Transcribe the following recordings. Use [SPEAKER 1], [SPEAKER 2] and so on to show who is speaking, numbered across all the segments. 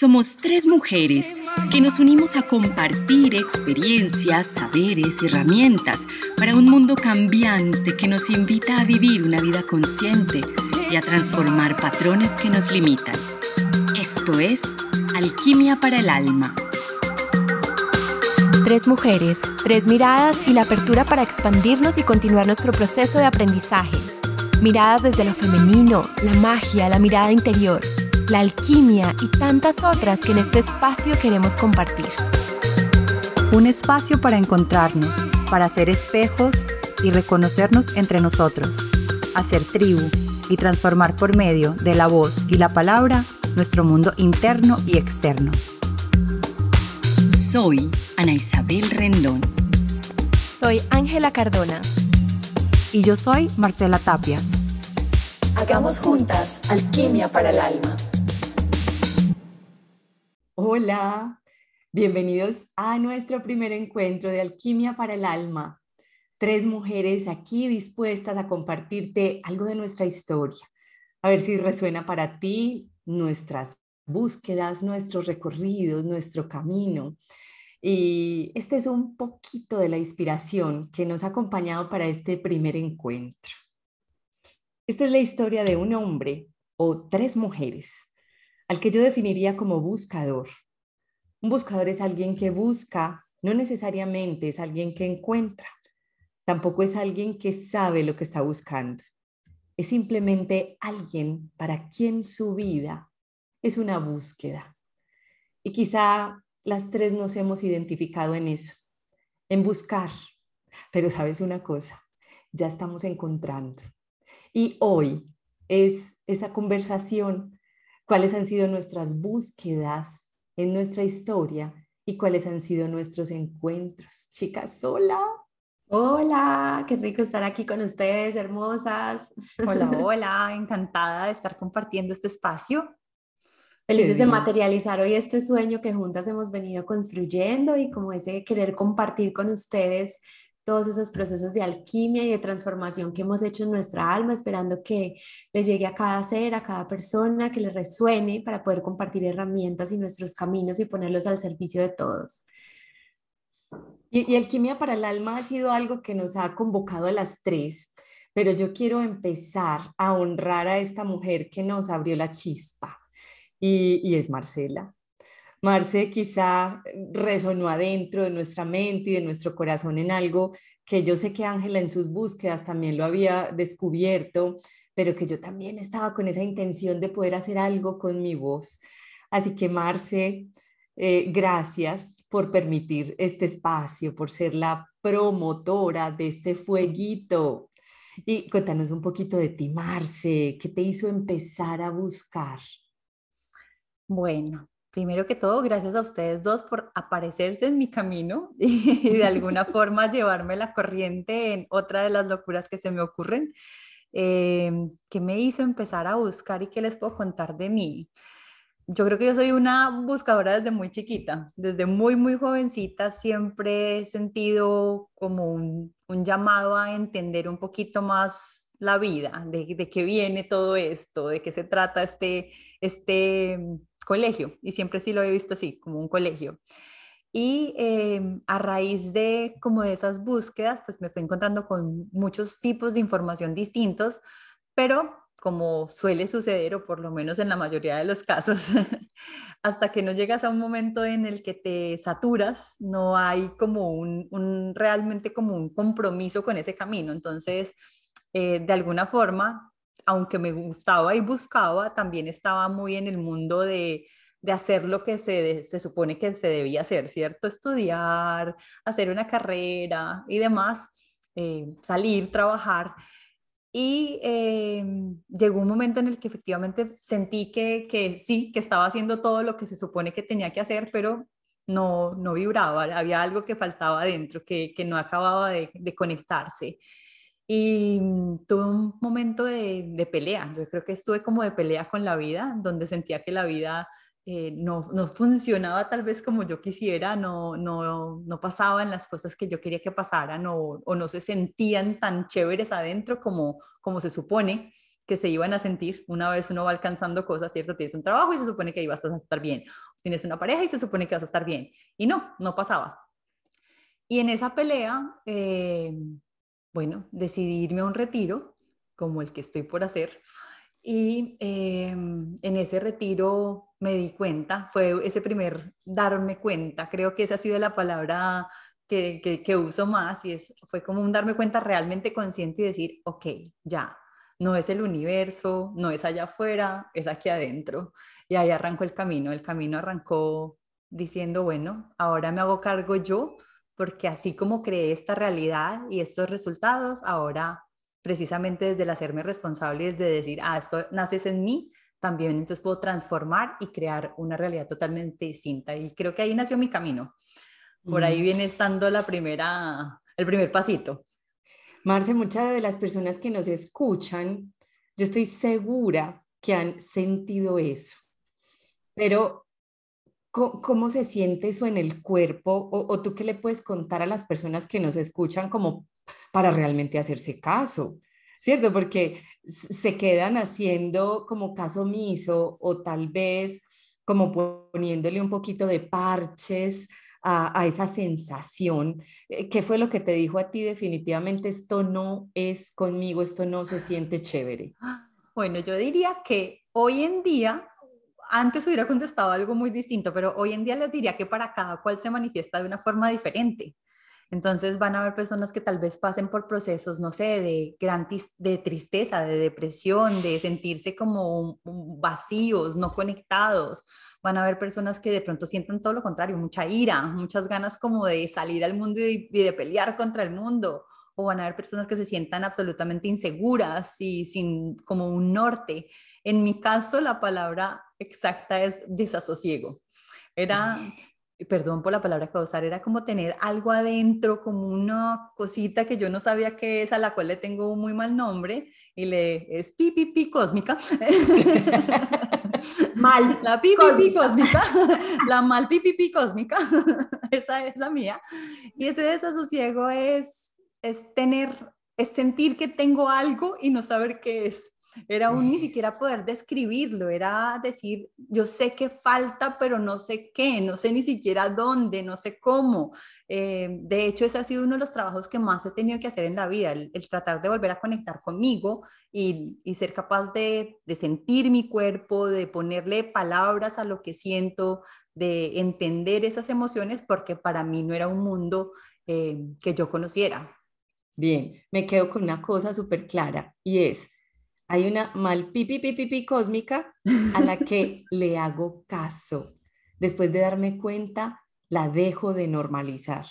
[SPEAKER 1] Somos tres mujeres que nos unimos a compartir experiencias, saberes, herramientas para un mundo cambiante que nos invita a vivir una vida consciente y a transformar patrones que nos limitan. Esto es Alquimia para el Alma.
[SPEAKER 2] Tres mujeres, tres miradas y la apertura para expandirnos y continuar nuestro proceso de aprendizaje. Miradas desde lo femenino, la magia, la mirada interior la alquimia y tantas otras que en este espacio queremos compartir.
[SPEAKER 3] Un espacio para encontrarnos, para ser espejos y reconocernos entre nosotros, hacer tribu y transformar por medio de la voz y la palabra nuestro mundo interno y externo.
[SPEAKER 1] Soy Ana Isabel Rendón.
[SPEAKER 2] Soy Ángela Cardona.
[SPEAKER 3] Y yo soy Marcela Tapias.
[SPEAKER 4] Hagamos juntas alquimia para el alma.
[SPEAKER 5] Hola, bienvenidos a nuestro primer encuentro de Alquimia para el Alma. Tres mujeres aquí dispuestas a compartirte algo de nuestra historia. A ver si resuena para ti nuestras búsquedas, nuestros recorridos, nuestro camino. Y este es un poquito de la inspiración que nos ha acompañado para este primer encuentro. Esta es la historia de un hombre o tres mujeres al que yo definiría como buscador. Un buscador es alguien que busca, no necesariamente es alguien que encuentra, tampoco es alguien que sabe lo que está buscando. Es simplemente alguien para quien su vida es una búsqueda. Y quizá las tres nos hemos identificado en eso, en buscar. Pero sabes una cosa, ya estamos encontrando. Y hoy es esa conversación cuáles han sido nuestras búsquedas en nuestra historia y cuáles han sido nuestros encuentros. Chicas, hola.
[SPEAKER 6] Hola, qué rico estar aquí con ustedes, hermosas.
[SPEAKER 3] Hola, hola, encantada de estar compartiendo este espacio.
[SPEAKER 6] Felices de materializar hoy este sueño que juntas hemos venido construyendo y como ese querer compartir con ustedes todos esos procesos de alquimia y de transformación que hemos hecho en nuestra alma, esperando que le llegue a cada ser, a cada persona, que le resuene para poder compartir herramientas y nuestros caminos y ponerlos al servicio de todos.
[SPEAKER 5] Y, alquimia para el alma ha sido algo que nos ha convocado a las tres, pero yo quiero empezar a honrar a esta mujer que nos abrió la chispa y es Marcela. Marce quizá resonó adentro de nuestra mente y de nuestro corazón en algo que yo sé que Ángela en sus búsquedas también lo había descubierto, pero que yo también estaba con esa intención de poder hacer algo con mi voz. Así que Marce, eh, gracias por permitir este espacio, por ser la promotora de este fueguito. Y cuéntanos un poquito de ti, Marce, ¿qué te hizo empezar a buscar?
[SPEAKER 3] Bueno, Primero que todo, gracias a ustedes dos por aparecerse en mi camino y de alguna forma llevarme la corriente en otra de las locuras que se me ocurren. Eh, ¿Qué me hizo empezar a buscar y qué les puedo contar de mí? Yo creo que yo soy una buscadora desde muy chiquita, desde muy, muy jovencita siempre he sentido como un, un llamado a entender un poquito más la vida, de, de, qué viene todo esto, de qué se trata este, este colegio y siempre sí lo he visto así, como un colegio. Y em, a raíz de como de esas búsquedas, pues me fui encontrando con muchos tipos de información distintos, pero como suele suceder, o por lo menos en la mayoría de los casos, hasta que no llegas a un momento en el que te saturas, no hay como un, realmente como un compromiso con ese camino. Entonces, eh, de alguna forma, aunque me gustaba y buscaba, también estaba muy en el mundo de, hacer lo que se, se, supone que se debía hacer, ¿cierto? Estudiar, hacer una carrera y demás, eh, salir, trabajar. Y eh, llegó un momento en el que efectivamente sentí que, que, sí, que estaba haciendo todo lo que se supone que tenía que hacer, pero no, no vibraba, había algo que faltaba adentro, que, que no acababa de, de conectarse. Y mm, tuve un momento de, pelea, yo creo que estuve como de pelea con la vida, donde sentía que la vida eh, no, no, funcionaba tal vez como yo quisiera, no, no, no pasaban las cosas que yo quería que pasaran o, o no se sentían tan chéveres adentro como, como se supone que se iban a sentir una vez uno va alcanzando cosas, ¿cierto? Tienes un trabajo y se supone que ibas a estar bien. Tienes una pareja y se supone que vas a estar bien. Y no, no pasaba. Y en esa pelea, eh, bueno, decidí irme a un retiro, como el que estoy por hacer. Y em, en ese retiro me di cuenta, fue ese primer darme cuenta, creo que esa ha sido la palabra que, que, que uso más y es, fue como un darme cuenta realmente consciente y decir, ok, ya, no es el universo, no es allá afuera, es aquí adentro. Y ahí arrancó el camino. El camino arrancó diciendo, bueno, ahora me hago cargo yo, porque así como creé esta realidad y estos resultados, ahora precisamente desde el hacerme responsable, de decir, ah, esto naces en mí, también entonces puedo transformar y crear una realidad totalmente distinta. Y creo que ahí nació mi camino. Por ahí mm. viene estando la primera, el primer pasito.
[SPEAKER 5] Marce, muchas de las personas que nos escuchan, yo estoy segura que han sentido eso. Pero, ¿cómo, se siente eso en el cuerpo? O, tú qué le puedes contar a las personas que nos escuchan como para realmente hacerse caso? ¿Cierto? Porque se quedan haciendo como caso omiso o tal vez como poniéndole un poquito de parches a, esa sensación. Eh, ¿Qué fue lo que te dijo a ti definitivamente? Esto no es conmigo, esto no se siente chévere.
[SPEAKER 3] Bueno, yo diría que hoy en día, antes hubiera contestado algo muy distinto, pero hoy en día les diría que para cada cual se manifiesta de una forma diferente. Entonces van a haber personas que tal vez pasen por procesos, no sé, de gran de tristeza, de depresión, de sentirse como vacíos, no conectados. Van a haber personas que de pronto sientan todo lo contrario, mucha ira, muchas ganas como de salir al mundo y de, pelear contra el mundo. O van a haber personas que se sientan absolutamente inseguras y sin como un norte. En mi caso, la palabra exacta es desasosiego. Era, perdón por la palabra que usar, era como tener algo adentro, como una cosita que yo no sabía qué es, a la cual le tengo un muy mal nombre, y le es pipi pi cósmica. mal. La pipi cósmica. la mal pipi cósmica. Esa es la mía. Y ese desasosiego es, es tener, es sentir que tengo algo y no saber qué es. Era un ni siquiera poder describirlo, era decir, yo sé que falta, pero no sé qué, no sé ni siquiera dónde, no sé cómo. Eh, de hecho, ese ha sido uno de los trabajos que más he tenido que hacer en la vida, el, tratar de volver a conectar conmigo y, y ser capaz de, de, sentir mi cuerpo, de ponerle palabras a lo que siento, de entender esas emociones, porque para mí no era un mundo eh, que yo conociera.
[SPEAKER 5] Bien, me quedo con una cosa súper clara y es, hay una mal pipi pipi pipi cósmica a la que le hago caso. Después de darme cuenta, la dejo de normalizar.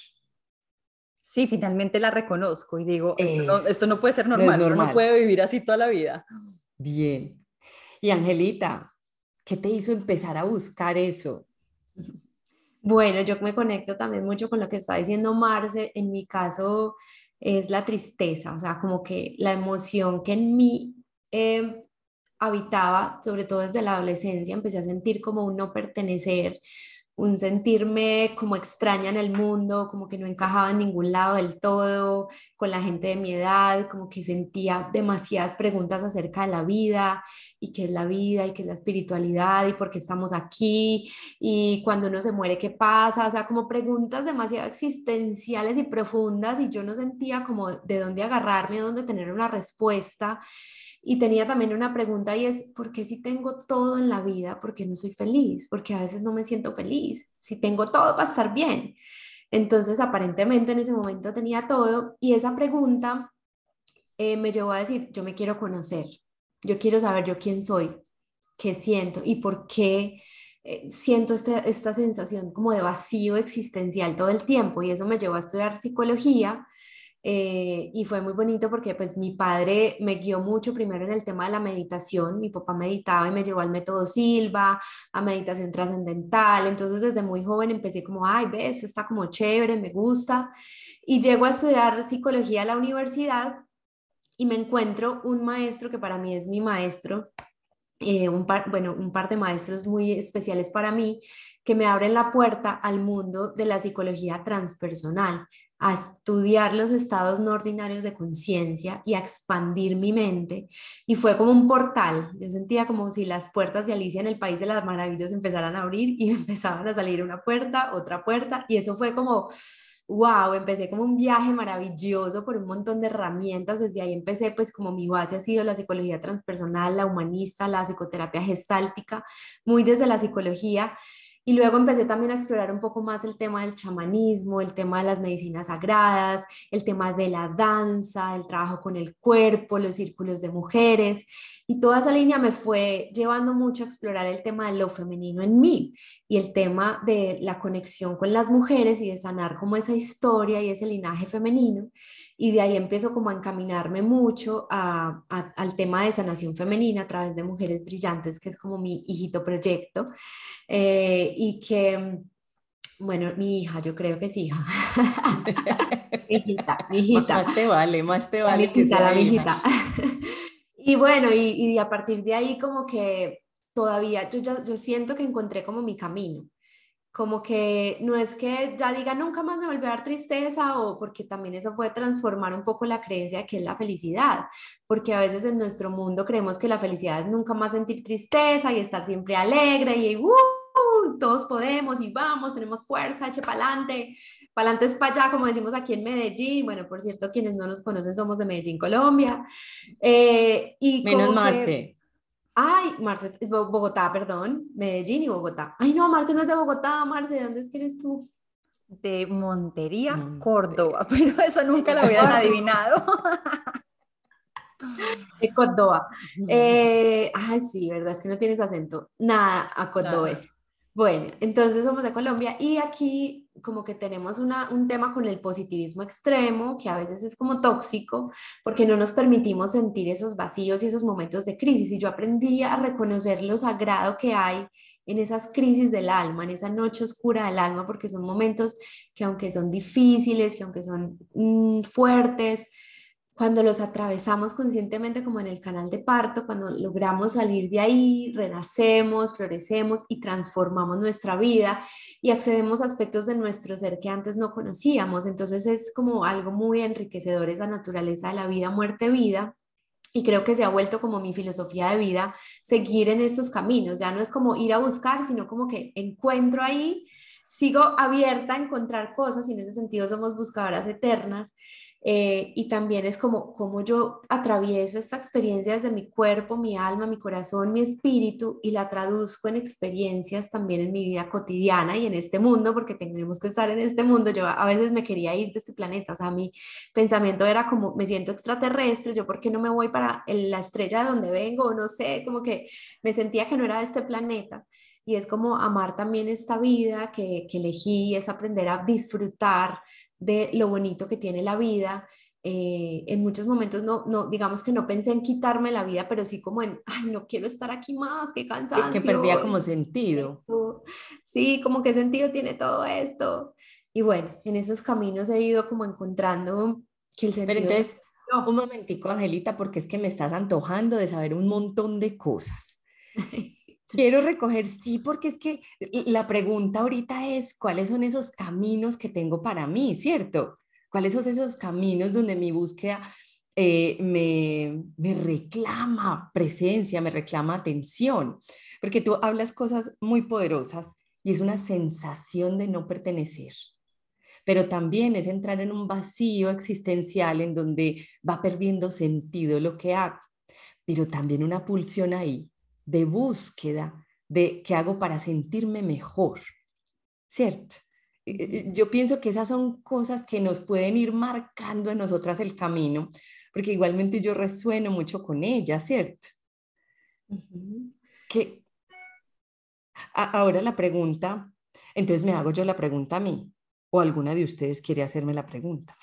[SPEAKER 3] Sí, finalmente la reconozco y digo, esto, no, puede ser normal, no, no puede vivir así toda la vida.
[SPEAKER 5] Bien. Y Angelita, ¿qué te hizo empezar a buscar eso?
[SPEAKER 6] Bueno, yo me conecto también mucho con lo que está diciendo Marce. En mi caso es la tristeza, o sea, como que la emoción que en mí Em, habitaba, sobre todo desde la adolescencia, empecé a sentir como un no pertenecer, un sentirme como extraña en el mundo, como que no encajaba en ningún lado del todo, con la gente de mi edad, como que sentía demasiadas preguntas acerca de la vida y qué es la vida y qué es la espiritualidad y por qué estamos aquí y cuando uno se muere, qué pasa, o sea, como preguntas demasiado existenciales y profundas y yo no sentía como de dónde agarrarme, dónde tener una respuesta. Y tenía también una pregunta y es, ¿por qué si tengo todo en la vida, por qué no soy feliz? Porque a veces no me siento feliz. Si tengo todo para estar bien. Entonces, aparentemente en ese momento tenía todo y esa pregunta eh, me llevó a decir, yo me quiero conocer, yo quiero saber yo quién soy, qué siento y por qué eh, siento este, esta sensación como de vacío existencial todo el tiempo y eso me llevó a estudiar psicología eh, y fue muy bonito porque pues mi padre me guió mucho primero en el tema de la meditación, mi papá meditaba y me llevó al método Silva, a meditación trascendental, entonces desde muy joven empecé como, ay, ve, esto está como chévere, me gusta, y llego a estudiar psicología a la universidad y me encuentro un maestro que para mí es mi maestro, eh, un, par, bueno, un par de maestros muy especiales para mí que me abren la puerta al mundo de la psicología transpersonal, a estudiar los estados no ordinarios de conciencia y a expandir mi mente. Y fue como un portal. Yo sentía como si las puertas de Alicia en el País de las Maravillas empezaran a abrir y empezaban a salir una puerta, otra puerta. Y eso fue como wow, empecé como un viaje maravilloso por un montón de herramientas. Desde ahí empecé, pues como mi base ha sido la psicología transpersonal, la humanista, la psicoterapia gestáltica, muy desde la psicología. Y luego empecé también a explorar un poco más el tema del chamanismo, el tema de las medicinas sagradas, el tema de la danza, el trabajo con el cuerpo, los círculos de mujeres. Y toda esa línea me fue llevando mucho a explorar el tema de lo femenino en mí y el tema de la conexión con las mujeres y de sanar como esa historia y ese linaje femenino. Y de ahí empiezo como a encaminarme mucho al tema de sanación femenina a través de Mujeres Brillantes, que es como mi hijito proyecto. Eh, y que, bueno, mi hija, yo creo que es hija. mi hijita, mi hijita.
[SPEAKER 5] Más te vale, más te vale.
[SPEAKER 6] que sea la hijita. y bueno, y, y, a partir de ahí como que todavía yo, yo, yo siento que encontré como mi camino como que no es que ya diga nunca más me volvió a dar tristeza o porque también eso fue transformar un poco la creencia de que es la felicidad, porque a veces en nuestro mundo creemos que la felicidad es nunca más sentir tristeza y estar siempre alegre y uh, todos podemos y vamos, tenemos fuerza, eche para adelante, para adelante es para allá, como decimos aquí en Medellín, bueno, por cierto, quienes no nos conocen somos de Medellín, Colombia.
[SPEAKER 5] Eh, y Menos Marce.
[SPEAKER 6] Ay, Marce, es Bogotá, perdón, Medellín y Bogotá. Ay, no, Marce no es de Bogotá, Marce, ¿de dónde es que eres tú?
[SPEAKER 3] De Montería, Córdoba, pero eso nunca lo hubieran adivinado.
[SPEAKER 6] De Córdoba. Eh, ay, sí, verdad, es que no tienes acento. Nada, a Córdoba. Bueno, entonces somos de Colombia y aquí como que tenemos una, un tema con el positivismo extremo, que a veces es como tóxico, porque no nos permitimos sentir esos vacíos y esos momentos de crisis. Y yo aprendí a reconocer lo sagrado que hay en esas crisis del alma, en esa noche oscura del alma, porque son momentos que aunque son difíciles, que aunque son mm, fuertes, cuando los atravesamos conscientemente como en el canal de parto, cuando logramos salir de ahí, renacemos, florecemos y transformamos nuestra vida y accedemos a aspectos de nuestro ser que antes no conocíamos. Entonces es como algo muy enriquecedor esa naturaleza de la vida, muerte, vida. Y creo que se ha vuelto como mi filosofía de vida, seguir en estos caminos. Ya no es como ir a buscar, sino como que encuentro ahí, sigo abierta a encontrar cosas y en ese sentido somos buscadoras eternas. Eh, y también es como, como yo atravieso esta experiencia desde mi cuerpo, mi alma, mi corazón, mi espíritu y la traduzco en experiencias también en mi vida cotidiana y en este mundo, porque tenemos que estar en este mundo. Yo a veces me quería ir de este planeta, o sea, mi pensamiento era como, me siento extraterrestre, yo por qué no me voy para la estrella de donde vengo, no sé, como que me sentía que no era de este planeta y es como amar también esta vida que, elegí, es aprender a disfrutar de lo bonito que tiene la vida. Eh, en muchos momentos no, no, digamos que no pensé en quitarme la vida, pero sí como en, ay, no quiero estar aquí más, qué cansado.
[SPEAKER 5] Que perdía como sentido.
[SPEAKER 6] Sí, como qué sentido tiene todo esto. Y bueno, en esos caminos he ido como encontrando que el sentido...
[SPEAKER 5] Pero entonces, un momentico, Angelita, porque es que me estás antojando de saber un montón de cosas. Quiero recoger, sí, porque es que la pregunta ahorita es, ¿cuáles son esos caminos que tengo para mí, cierto? ¿Cuáles son esos caminos donde mi búsqueda eh, me, me reclama presencia, me reclama atención? Porque tú hablas cosas muy poderosas y es una sensación de no pertenecer pero también es entrar en un vacío existencial en donde va perdiendo sentido lo que hago, pero también una pulsión ahí de búsqueda de qué hago para sentirme mejor, ¿cierto? Yo pienso que esas son cosas que nos pueden ir marcando en nosotras el camino, porque igualmente yo resueno mucho con ellas, ¿cierto? que, ahora la pregunta, entonces me hago yo la pregunta a mí, o alguna de ustedes quiere hacerme la pregunta.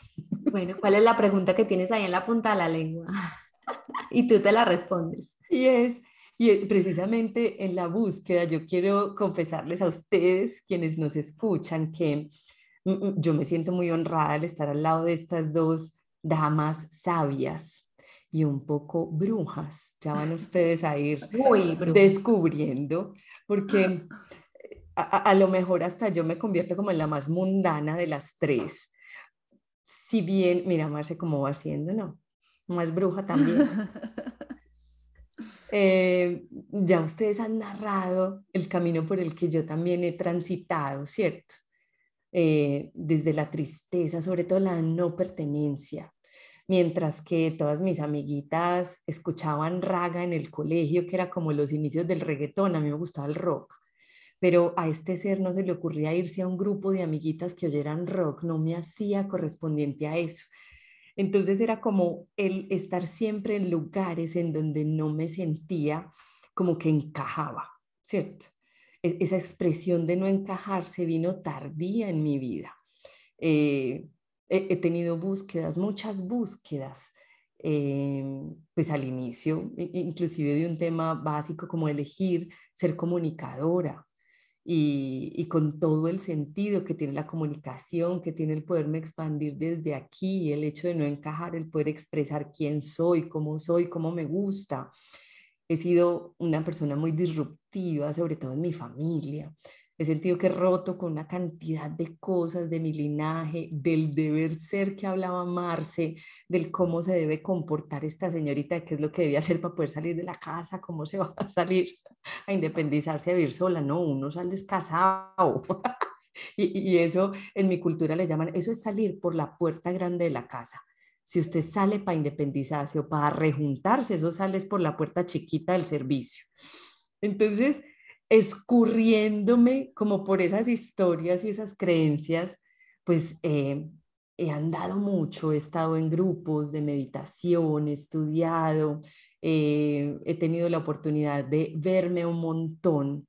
[SPEAKER 6] Bueno, ¿cuál es la pregunta que tienes ahí en la punta de la lengua? y tú te la respondes.
[SPEAKER 5] Y es, y eh, precisamente en la búsqueda yo quiero confesarles a ustedes, quienes nos escuchan, que mm, mm, yo me siento muy honrada al estar al lado de estas dos damas sabias. y un poco brujas. Ya van ustedes a ir descubriendo, porque a, lo mejor hasta yo me convierto como en la más mundana de las tres. Si bien, mira, Marce, cómo va haciendo, ¿no? Más bruja también. Eh, ya ustedes han narrado el camino por el que yo también he transitado, ¿cierto? Eh, desde la tristeza, sobre todo la no pertenencia, mientras que todas mis amiguitas escuchaban raga en el colegio, que era como los inicios del reggaetón, a mí me gustaba el rock, pero a este ser no se le ocurría irse a un grupo de amiguitas que oyeran rock, no me hacía correspondiente a eso. Entonces era como el estar siempre en lugares en donde no me sentía como que encajaba, ¿cierto? E-, esa expresión de no encajarse vino tardía en mi vida. Eh, he, tenido búsquedas, muchas búsquedas, eh, pues al inicio, inclusive de un tema básico como elegir ser comunicadora, y, con todo el sentido que tiene la comunicación, que tiene el poderme expandir desde aquí, el hecho de no encajar, el poder expresar quién soy, cómo soy, cómo me gusta. He sido una persona muy disruptiva, sobre todo en mi familia. He sentido que he roto con una cantidad de cosas de mi linaje, del deber ser que hablaba Marce, del cómo se debe comportar esta señorita, qué es lo que debía hacer para poder salir de la casa, cómo se va a salir a independizarse, a vivir sola. No, uno sale casado. y, y eso en mi cultura le llaman, eso es salir por la puerta grande de la casa. Si usted sale para independizarse o para rejuntarse, eso sale por la puerta chiquita del servicio. Entonces, escurriéndome como por esas historias y esas creencias, pues eh, he andado mucho, he estado en grupos de meditación, he estudiado, eh, he tenido la oportunidad de verme un montón.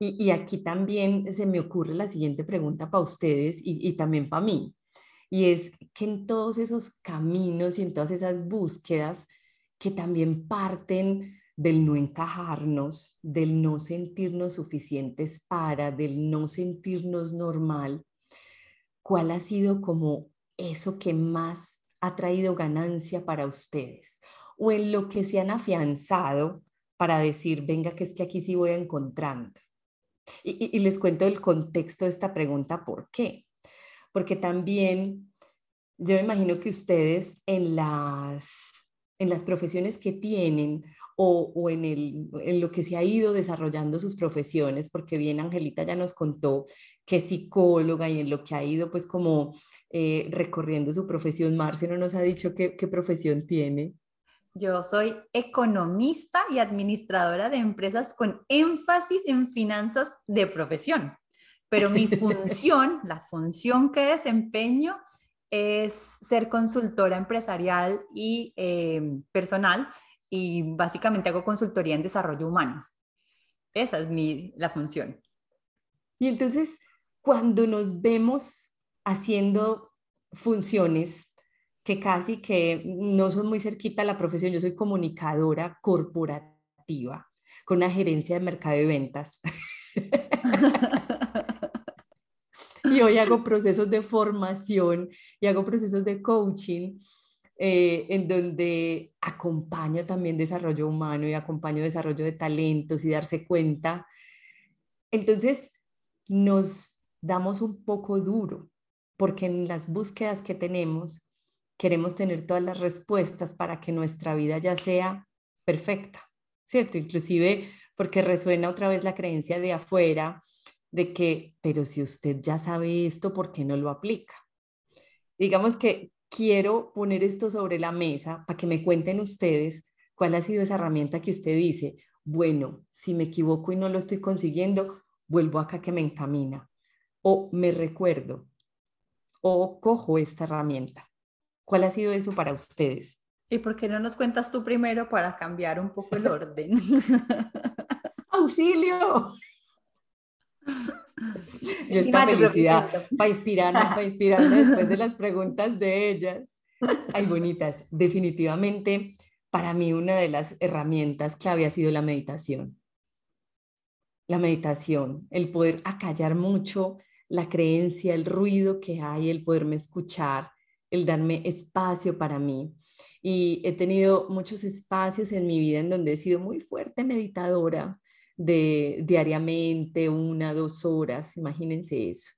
[SPEAKER 5] Y, aquí también se me ocurre la siguiente pregunta para ustedes y, y también para mí. Y es que en todos esos caminos y en todas esas búsquedas que también parten del no encajarnos, del no sentirnos suficientes para, del no sentirnos normal, ¿cuál ha sido como eso que más ha traído ganancia para ustedes? O en lo que se han afianzado para decir, venga, que es que aquí sí voy encontrando. Y, les cuento el contexto de esta pregunta, ¿por qué? Porque también yo imagino que ustedes en las, en las profesiones que tienen o, en, el, en lo que se ha ido desarrollando sus profesiones, porque bien Angelita ya nos contó que es psicóloga y en lo que ha ido pues como eh, recorriendo su profesión. Marce no nos ha dicho qué, qué profesión tiene.
[SPEAKER 3] Yo soy economista y administradora de empresas con énfasis en finanzas de profesión, pero mi función, la función que desempeño es ser consultora empresarial y eh, personal y básicamente hago consultoría en desarrollo humano. Esa es mi, la función.
[SPEAKER 5] Y entonces, cuando nos vemos haciendo funciones que casi que no son muy cerquita a la profesión, yo soy comunicadora corporativa con una gerencia de mercado de ventas. y hoy hago procesos de formación y hago procesos de coaching eh, en donde acompaño también desarrollo humano y acompaño desarrollo de talentos y darse cuenta. Entonces, nos damos un poco duro, porque en las búsquedas que tenemos, queremos tener todas las respuestas para que nuestra vida ya sea perfecta, ¿cierto? Inclusive porque resuena otra vez la creencia de afuera de que, pero si usted ya sabe esto, ¿por qué no lo aplica? Digamos que quiero poner esto sobre la mesa para que me cuenten ustedes cuál ha sido esa herramienta que usted dice, bueno, si me equivoco y no lo estoy consiguiendo, vuelvo acá que me encamina. O me recuerdo, o cojo esta herramienta. ¿Cuál ha sido eso para ustedes?
[SPEAKER 3] ¿Y por qué no nos cuentas tú primero para cambiar un poco el orden?
[SPEAKER 5] ¡Auxilio! Yo esta felicidad para inspirarme, para inspirarme después de las preguntas de ellas. Ay, bonitas. Definitivamente, para mí una de las herramientas clave ha sido la meditación. La meditación, el poder acallar mucho la creencia, el ruido que hay, el poderme escuchar, el darme espacio para mí. Y he tenido muchos espacios en mi vida en donde he sido muy fuerte meditadora de diariamente, una, dos horas, imagínense eso.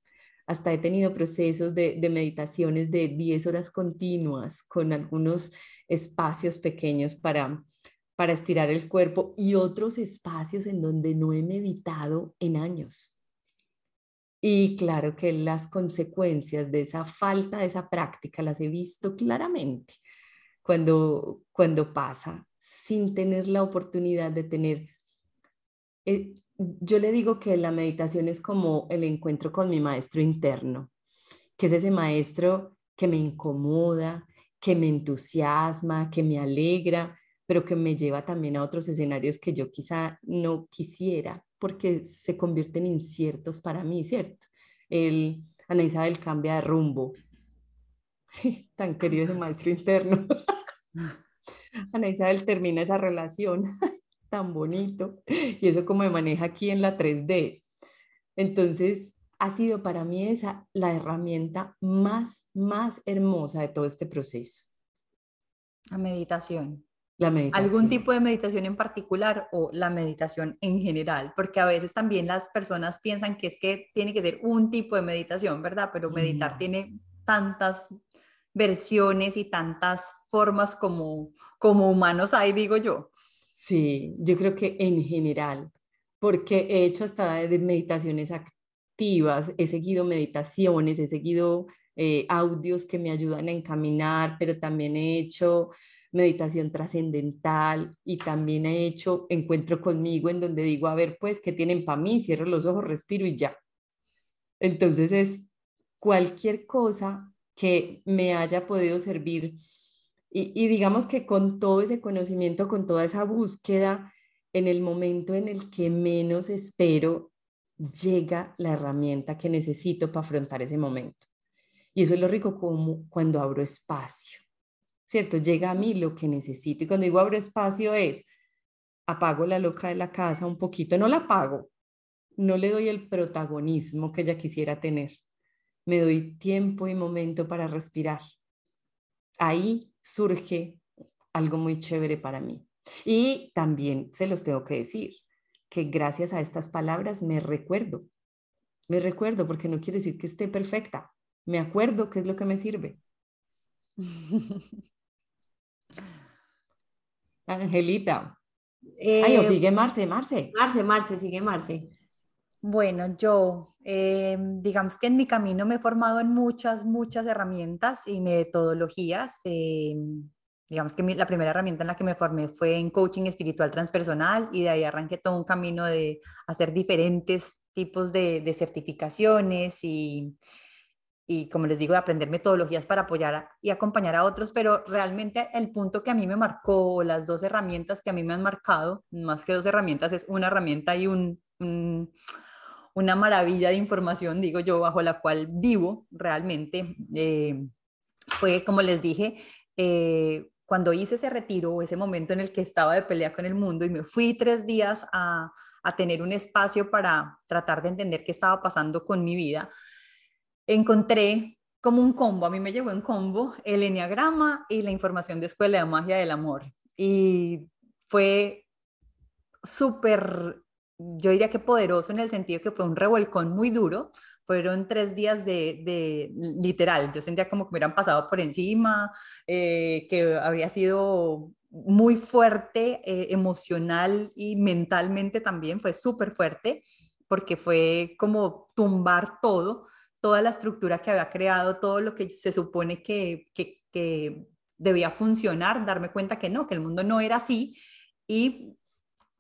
[SPEAKER 5] Hasta he tenido procesos de, de meditaciones de 10 horas continuas con algunos espacios pequeños para, para estirar el cuerpo y otros espacios en donde no he meditado en años. Y claro que las consecuencias de esa falta de esa práctica las he visto claramente cuando, cuando pasa sin tener la oportunidad de tener... Eh, yo le digo que la meditación es como el encuentro con mi maestro interno, que es ese maestro que me incomoda, que me entusiasma, que me alegra, pero que me lleva también a otros escenarios que yo quizá no quisiera porque se convierten inciertos para mí, ¿cierto? El Ana Isabel cambia de rumbo. Tan querido ese maestro interno. Ana Isabel termina esa relación tan bonito y eso como me maneja aquí en la 3D. Entonces, ha sido para mí esa la herramienta más, más hermosa de todo este proceso.
[SPEAKER 3] La meditación.
[SPEAKER 5] La meditación.
[SPEAKER 3] ¿Algún tipo de meditación en particular o la meditación en general? Porque a veces también las personas piensan que es que tiene que ser un tipo de meditación, ¿verdad? Pero meditar tiene tantas versiones y tantas formas como, como humanos hay, digo yo.
[SPEAKER 5] Sí, yo creo que en general, porque he hecho hasta de meditaciones activas, he seguido meditaciones, he seguido eh, audios que me ayudan a encaminar, pero también he hecho meditación trascendental y también he hecho encuentro conmigo en donde digo, a ver, pues, ¿qué tienen para mí? Cierro los ojos, respiro y ya. Entonces es cualquier cosa que me haya podido servir y, digamos que con todo ese conocimiento, con toda esa búsqueda, en el momento en el que menos espero, llega la herramienta que necesito para afrontar ese momento. Y eso es lo rico como cuando abro espacio. ¿cierto? Llega a mí lo que necesito. Y cuando digo abro espacio es, apago la loca de la casa un poquito, no la apago, no le doy el protagonismo que ella quisiera tener. Me doy tiempo y momento para respirar. Ahí surge algo muy chévere para mí. Y también se los tengo que decir, que gracias a estas palabras me recuerdo. Me recuerdo porque no quiere decir que esté perfecta. Me acuerdo qué es lo que me sirve. Angelita. Ay, o eh, sigue Marce, Marce.
[SPEAKER 6] Marce, Marce, sigue Marce.
[SPEAKER 3] Bueno, yo, eh, digamos que en mi camino me he formado en muchas, muchas herramientas y metodologías. Eh, digamos que la primera herramienta en la que me formé fue en coaching espiritual transpersonal y de ahí arranqué todo un camino de hacer diferentes tipos de, certificaciones y, y como les digo, de aprender metodologías para apoyar y acompañar a otros, pero realmente el punto que a mí me marcó, las dos herramientas que a mí me han marcado, más que dos herramientas, es una herramienta y un, una maravilla de información, digo yo, bajo la cual vivo realmente. Eh, fue, como les dije, eh, cuando hice ese retiro, ese momento en el que estaba de pelea con el mundo y me fui tres días a, a tener un espacio para tratar de entender qué estaba pasando con mi vida, encontré como un combo, a mí me llegó en combo el enneagrama y la información de Escuela de Magia del Amor. Y fue súper, yo diría que poderoso en el sentido que fue un revolcón muy duro. Fueron tres días de, literal, yo sentía como que me hubieran pasado por encima, eh, que habría sido muy fuerte eh, emocional y mentalmente también, fue súper fuerte porque fue como tumbar todo toda la estructura que había creado, todo lo que se supone que, que, debía funcionar, darme cuenta que no, que el mundo no era así y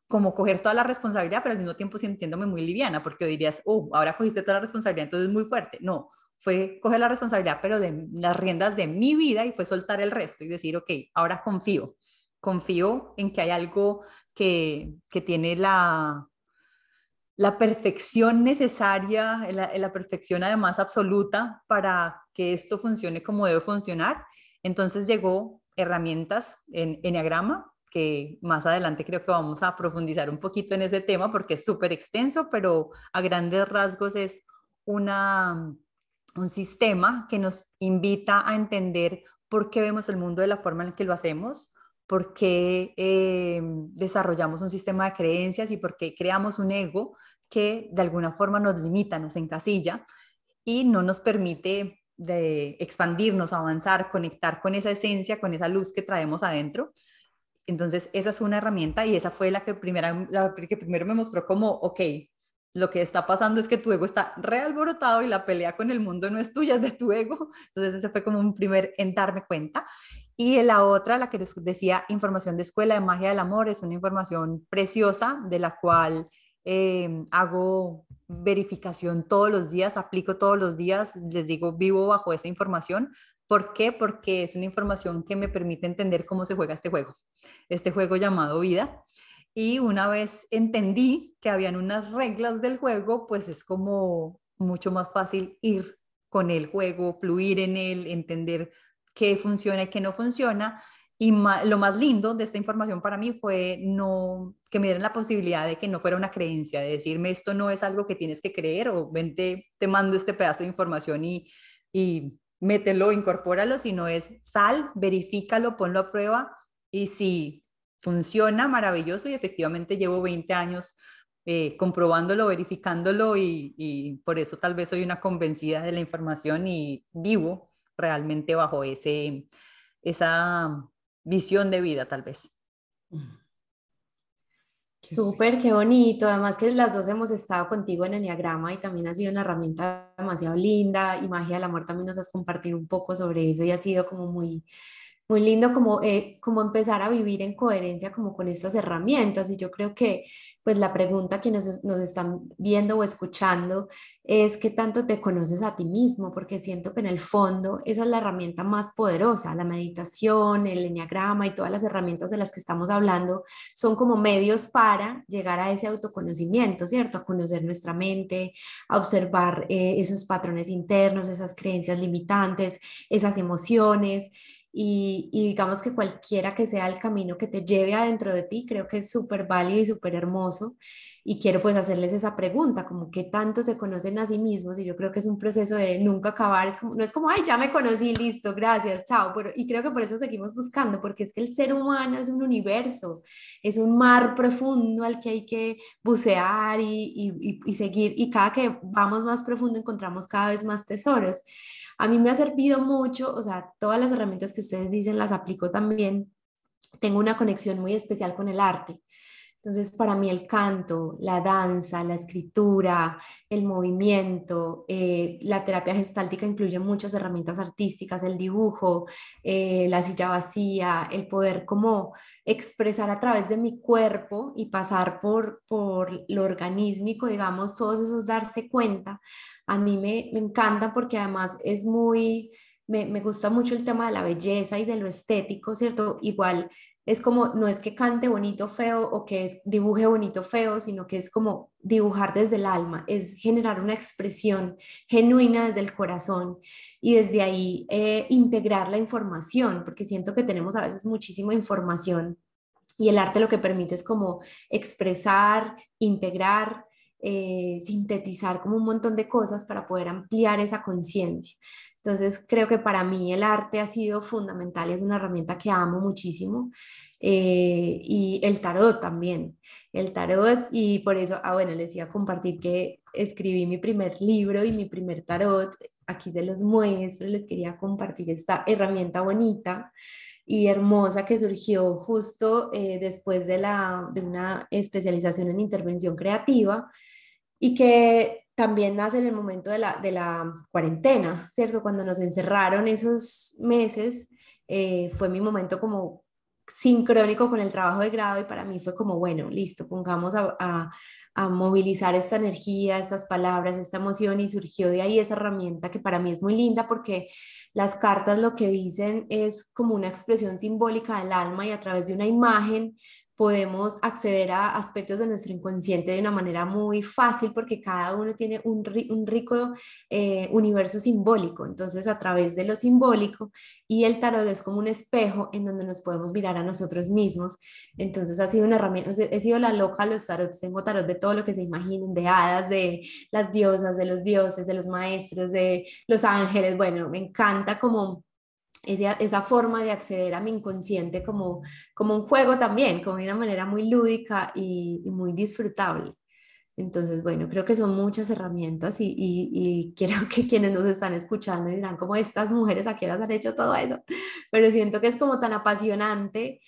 [SPEAKER 3] como coger toda la responsabilidad, pero al mismo tiempo sintiéndome muy liviana, porque dirías, oh, ahora cogiste toda la responsabilidad, entonces es muy fuerte. No, fue coger la responsabilidad, pero de las riendas de mi vida y fue soltar el resto y decir, ok, ahora confío, confío en que hay algo que, que tiene la, la perfección necesaria, la, perfección además absoluta para que esto funcione como debe funcionar. Entonces llegó herramientas en Enneagrama, que más adelante creo que vamos a profundizar un poquito en ese tema porque es súper extenso, pero a grandes rasgos es una un sistema que nos invita a entender por qué vemos el mundo de la forma en que lo hacemos, por qué eh, desarrollamos un sistema de creencias y por qué creamos un ego que de alguna forma nos limita, nos encasilla y no nos permite de expandirnos, avanzar, conectar con esa esencia, con esa luz que traemos adentro. Entonces, esa es una herramienta y esa fue la que, primera, que primero me mostró como, ok, lo que está pasando es que tu ego está realborotado y la pelea con el mundo no es tuya, es de tu ego. Entonces ese fue como un primer en darme cuenta. Y la otra, la que les decía, información de escuela de magia del amor, es una información preciosa de la cual eh, hago verificación todos los días, aplico todos los días, les digo, vivo bajo esa información. ¿Por qué? Porque es una información que me permite entender cómo se juega este juego, este juego llamado vida. Y una vez entendí que habían unas reglas del juego, pues es como mucho más fácil ir con el juego, fluir en él, entender qué funciona y qué no funciona. Y lo más lindo de esta información para mí fue no que me dieran la posibilidad de que no fuera una creencia, de decirme esto no es algo que tienes que creer o vente, te mando este pedazo de información y, y mételo, incorpóralo, sino es sal, verifícalo, ponlo a prueba y si funciona maravilloso y efectivamente llevo 20 años eh, comprobándolo, verificándolo y, por eso tal vez soy una convencida de la información y vivo realmente bajo ese, esa visión de vida tal vez.
[SPEAKER 6] Súper, qué bonito. Además que las dos hemos estado contigo en Enneagrama y también ha sido una herramienta demasiado linda y Magia del Amor también nos has compartido un poco sobre eso y ha sido como muy, muy lindo como, eh, como empezar a vivir en coherencia como con estas herramientas. Y yo creo que pues la pregunta que nos, nos están viendo o escuchando es qué tanto te conoces a ti mismo, porque siento que en el fondo esa es la herramienta más poderosa, la meditación, el enneagrama y todas las herramientas de las que estamos hablando son como medios para llegar a ese autoconocimiento, ¿cierto? A conocer nuestra mente, a observar eh, esos patrones internos, esas creencias limitantes, esas emociones y, digamos que cualquiera que sea el camino que te lleve adentro de ti, creo que es súper válido y súper hermoso. Y quiero pues hacerles esa pregunta, como qué tanto se conocen a sí mismos y yo creo que es un proceso de nunca acabar, es como, no es como, ay, ya me conocí, listo, gracias, chao, pero, y creo que por eso seguimos buscando, porque es que el ser humano es un universo, es un mar profundo al que hay que bucear y, y, y seguir, y cada que vamos más profundo encontramos cada vez más tesoros. A mí me ha servido mucho, o sea, todas las herramientas que ustedes dicen las aplico también. Tengo una conexión muy especial con el arte. Entonces, para mí el canto, la danza, la escritura, el movimiento, eh, la terapia gestáltica incluye muchas herramientas artísticas, el dibujo, eh, la silla vacía, el poder como expresar a través de mi cuerpo y pasar por, por lo organísmico, digamos, todos esos darse cuenta, a mí me, me encanta porque además es muy, me, me, gusta mucho el tema de la belleza y de lo estético, ¿cierto? Igual es como, no es que cante bonito feo o que dibuje bonito feo, sino que es como dibujar desde el alma, es generar una expresión genuina desde el corazón y desde ahí eh, integrar la información, porque siento que tenemos a veces muchísima información y el arte lo que permite es como expresar, integrar, eh, sintetizar como un montón de cosas para poder ampliar esa conciencia. Entonces, creo que para mí el arte ha sido fundamental es una herramienta que amo muchísimo. Eh, y el tarot también, el tarot y por eso, ah bueno, les iba a compartir que escribí mi primer libro y mi primer tarot, aquí se los muestro, les quería compartir esta herramienta bonita y hermosa que surgió justo eh, después de, la, de una especialización en intervención creativa y que también nace en el momento de la, de la cuarentena, ¿cierto? Cuando nos encerraron esos meses, eh, fue mi momento como sincrónico con el trabajo de grado y para mí fue como, bueno, listo, pongamos a, a, a, movilizar esta energía, estas palabras, esta emoción y surgió de ahí esa herramienta que para mí es muy linda porque las cartas lo que dicen es como una expresión simbólica del alma y a través de una imagen podemos acceder a aspectos de nuestro inconsciente de una manera muy fácil porque cada uno tiene un, rico eh, universo simbólico. Entonces, a través de lo simbólico y el tarot es como un espejo en donde nos podemos mirar a nosotros mismos. Entonces, ha sido una herramienta, he sido la loca los tarots, tengo tarot de todo lo que se imaginen, de hadas, de las diosas, de los dioses, de los maestros, de los ángeles. Bueno, me encanta como esa, forma de acceder a mi inconsciente como, como un juego también, como de una manera muy lúdica y, muy disfrutable. Entonces, bueno, creo que son muchas herramientas y, y, quiero que quienes nos están escuchando dirán como estas mujeres a qué han hecho todo eso, pero siento que es como tan apasionante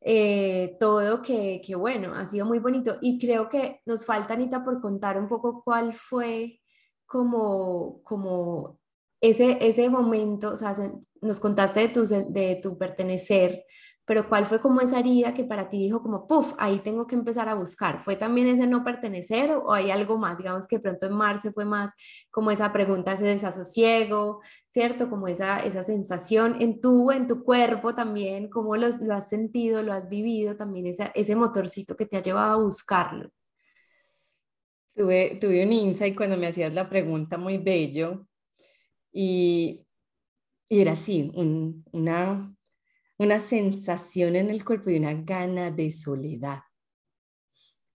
[SPEAKER 6] eh, todo que, que, bueno, ha sido muy bonito y creo que nos falta, Anita, por contar un poco cuál fue como, como ese, ese momento, o sea, nos contaste de tu, de tu pertenecer, pero ¿cuál fue como esa herida que para ti dijo como, puff, ahí tengo que empezar a buscar? ¿Fue también ese no pertenecer o hay algo más? Digamos que pronto en Marce fue más como esa pregunta, ese desasosiego, ¿cierto? Como esa, esa sensación en tu, en tu cuerpo también, cómo lo has sentido, lo has vivido, también esa, ese motorcito que te ha llevado a buscarlo.
[SPEAKER 5] Tuve, tuve un insight cuando me hacías la pregunta muy bello y, era así, una, una sensación en el cuerpo y una gana de soledad.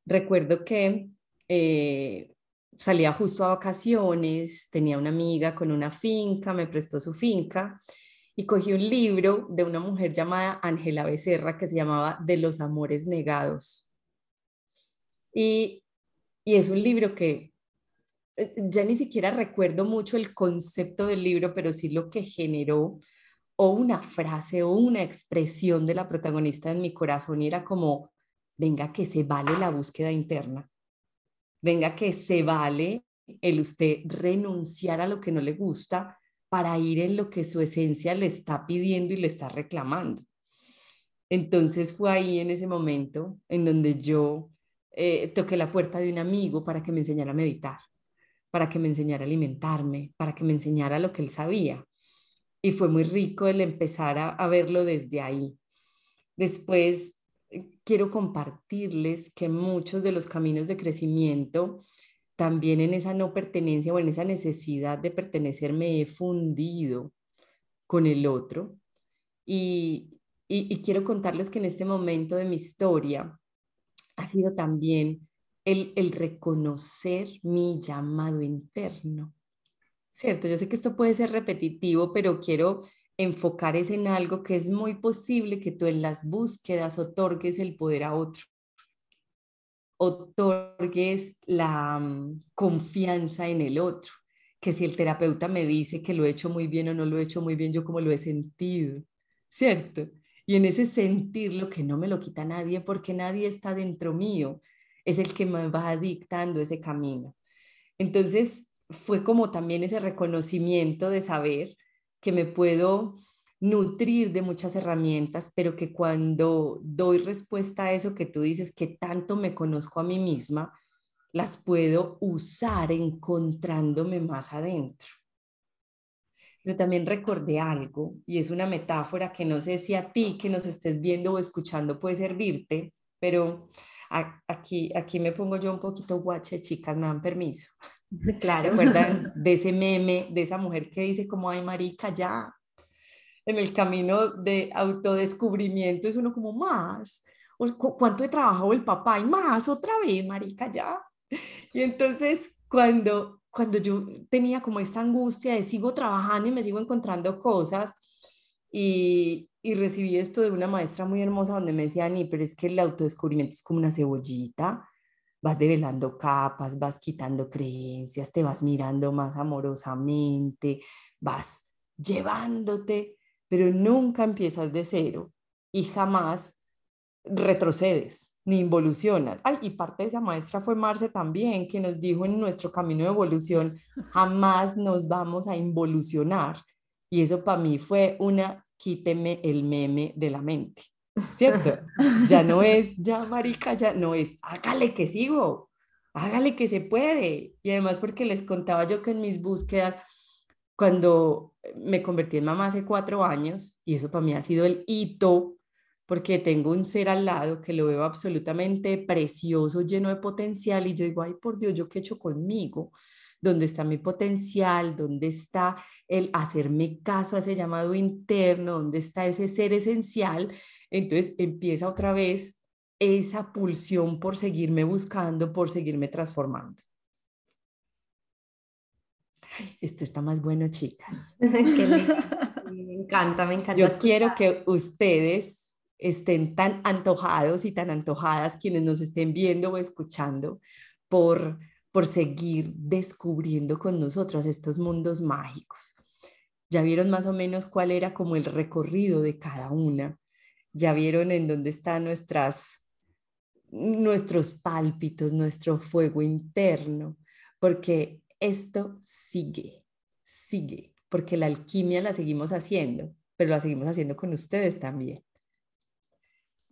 [SPEAKER 5] Recuerdo que eh, salía justo a vacaciones, tenía una amiga con una finca, me prestó su finca y cogí un libro de una mujer llamada Ángela Becerra que se llamaba De los Amores Negados. Y, y es un libro que ya ni siquiera recuerdo mucho el concepto del libro, pero sí lo que generó o una frase o una expresión de la protagonista en mi corazón era como, venga que se vale la búsqueda interna, venga que se vale el usted renunciar a lo que no le gusta para ir en lo que su esencia le está pidiendo y le está reclamando. Entonces fue ahí en ese momento en donde yo eh, toqué la puerta de un amigo para que me enseñara a meditar para que me enseñara a alimentarme, para que me enseñara lo que él sabía. Y fue muy rico el empezar a, verlo desde ahí. Después, eh, quiero compartirles que muchos de los caminos de crecimiento, también en esa no pertenencia o en esa necesidad de pertenecer, me he fundido con el otro. Y, y quiero contarles que en este momento de mi historia ha sido también el, reconocer mi llamado interno. ¿Cierto? Yo sé que esto puede ser repetitivo, pero quiero enfocar es en algo que es muy posible que tú en las búsquedas otorgues el poder a otro. Otorgues la mm, confianza en el otro. Que si el terapeuta me dice que lo he hecho muy bien o no lo he hecho muy bien, yo como lo he sentido. ¿Cierto? Y en ese sentir lo que no me lo quita nadie porque nadie está dentro mío es el que me va dictando ese camino. Entonces, fue como también ese reconocimiento de saber que me puedo nutrir de muchas herramientas, pero que cuando doy respuesta a eso que tú dices, que tanto me conozco a mí misma, las puedo usar encontrándome más adentro. Pero también recordé algo, y es una metáfora que no sé si a ti que nos estés viendo o escuchando puede servirte, pero aquí, aquí me pongo yo un poquito guache, chicas, me dan permiso.
[SPEAKER 6] Claro.
[SPEAKER 5] ¿Se acuerdan de ese meme, de esa mujer que dice como, ay, marica, ya? En el camino de autodescubrimiento es uno como, más, ¿cuánto he trabajado el papá? Y más, otra vez, marica, ya. Y entonces, cuando, cuando yo tenía como esta angustia de sigo trabajando y me sigo encontrando cosas, y, y recibí esto de una maestra muy hermosa donde me decía, Ani, pero es que el autodescubrimiento es como una cebollita, vas develando capas, vas quitando creencias, te vas mirando más amorosamente, vas llevándote, pero nunca empiezas de cero y jamás retrocedes ni involucionas. Ay, y parte de esa maestra fue Marce también, que nos dijo en nuestro camino de evolución, jamás nos vamos a involucionar. Y eso para mí fue una quíteme el meme de la mente, ¿cierto? Ya no es, ya marica, ya no es, hágale que sigo, hágale que se puede. Y además porque les contaba yo que en mis búsquedas, cuando me convertí en mamá hace cuatro años, y eso para mí ha sido el hito, porque tengo un ser al lado que lo veo absolutamente precioso, lleno de potencial y yo digo, ay, por Dios, ¿yo qué he hecho conmigo? ¿Dónde está mi potencial? ¿Dónde está el hacerme caso a ese llamado interno? ¿Dónde está ese ser esencial? Entonces empieza otra vez esa pulsión por seguirme buscando, por seguirme transformando. Esto está más bueno, chicas.
[SPEAKER 6] me encanta, me encanta.
[SPEAKER 5] Yo quiero que ustedes estén tan antojados y tan antojadas quienes nos estén viendo o escuchando por, por seguir descubriendo con nosotros estos mundos mágicos. Ya vieron más o menos cuál era como el recorrido de cada una. Ya vieron en dónde están nuestras, nuestros pálpitos, nuestro fuego interno, porque esto sigue, sigue, porque la alquimia la seguimos haciendo, pero la seguimos haciendo con ustedes también.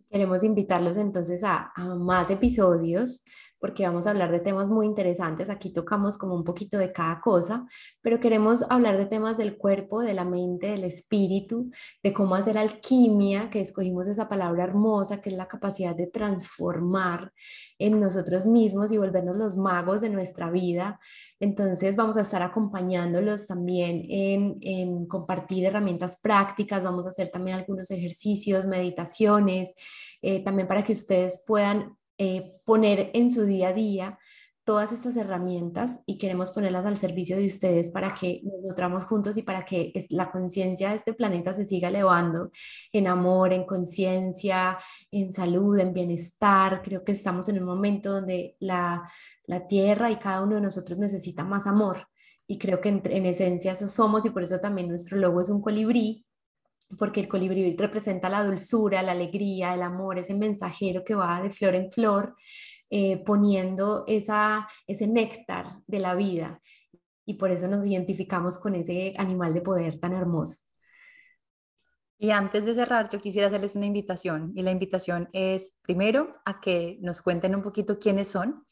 [SPEAKER 6] Queremos invitarlos entonces a, a, más episodios porque vamos a hablar de temas muy interesantes. Aquí tocamos como un poquito de cada cosa, pero queremos hablar de temas del cuerpo, de la mente, del espíritu, de cómo hacer alquimia, que escogimos esa palabra hermosa, que es la capacidad de transformar en nosotros mismos y volvernos los magos de nuestra vida. Entonces vamos a estar acompañándolos también en, en compartir herramientas prácticas, vamos a hacer también algunos ejercicios, meditaciones, eh, también para que ustedes puedan eh, poner en su día a día todas estas herramientas y queremos ponerlas al servicio de ustedes para que nos nutramos juntos y para que la conciencia de este planeta se siga elevando en amor, en conciencia, en salud, en bienestar. Creo que estamos en un momento donde la, la Tierra y cada uno de nosotros necesita más amor y creo que en, en esencia eso somos y por eso también nuestro logo es un colibrí porque el colibrí representa la dulzura, la alegría, el amor, ese mensajero que va de flor en flor, eh, poniendo esa, ese néctar de la vida. Y por eso nos identificamos con ese animal de poder tan hermoso.
[SPEAKER 3] Y antes de cerrar, yo quisiera hacerles una invitación. Y la invitación es, primero, a que nos cuenten un poquito quiénes son,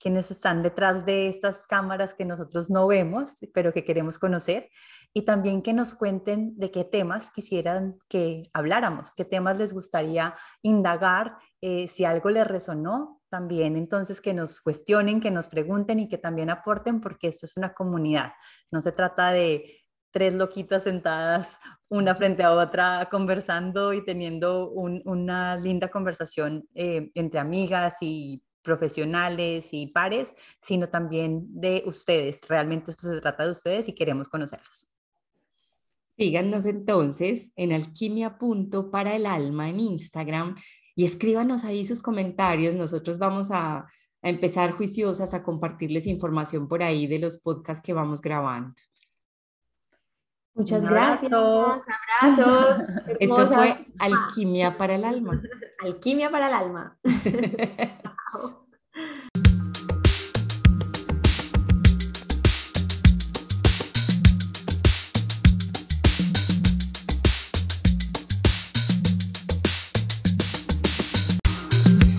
[SPEAKER 3] quienes están detrás de estas cámaras que nosotros no vemos, pero que queremos conocer, y también que nos cuenten de qué temas quisieran que habláramos, qué temas les gustaría indagar, eh, si algo les resonó, también entonces que nos cuestionen, que nos pregunten y que también aporten, porque esto es una comunidad, no se trata de tres loquitas sentadas una frente a otra conversando y teniendo una linda conversación eh, entre amigas y profesionales y pares, sino también de ustedes. Realmente esto se trata de ustedes y queremos conocerlos.
[SPEAKER 5] Síganos entonces en alquimia para el alma en Instagram y escríbanos ahí sus comentarios. Nosotros vamos a, a empezar juiciosas a compartirles información por ahí de los podcasts que vamos grabando.
[SPEAKER 6] Muchas gracias.
[SPEAKER 5] Abrazos. Esto fue Alquimia para el Alma.
[SPEAKER 6] Alquimia para el Alma.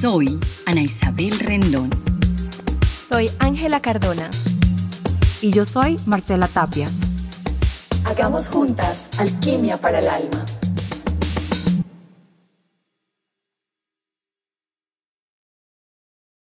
[SPEAKER 1] Soy Ana Isabel Rendón.
[SPEAKER 2] Soy Ángela Cardona.
[SPEAKER 3] Y yo soy Marcela Tapias.
[SPEAKER 4] Hagamos juntas alquimia para el alma.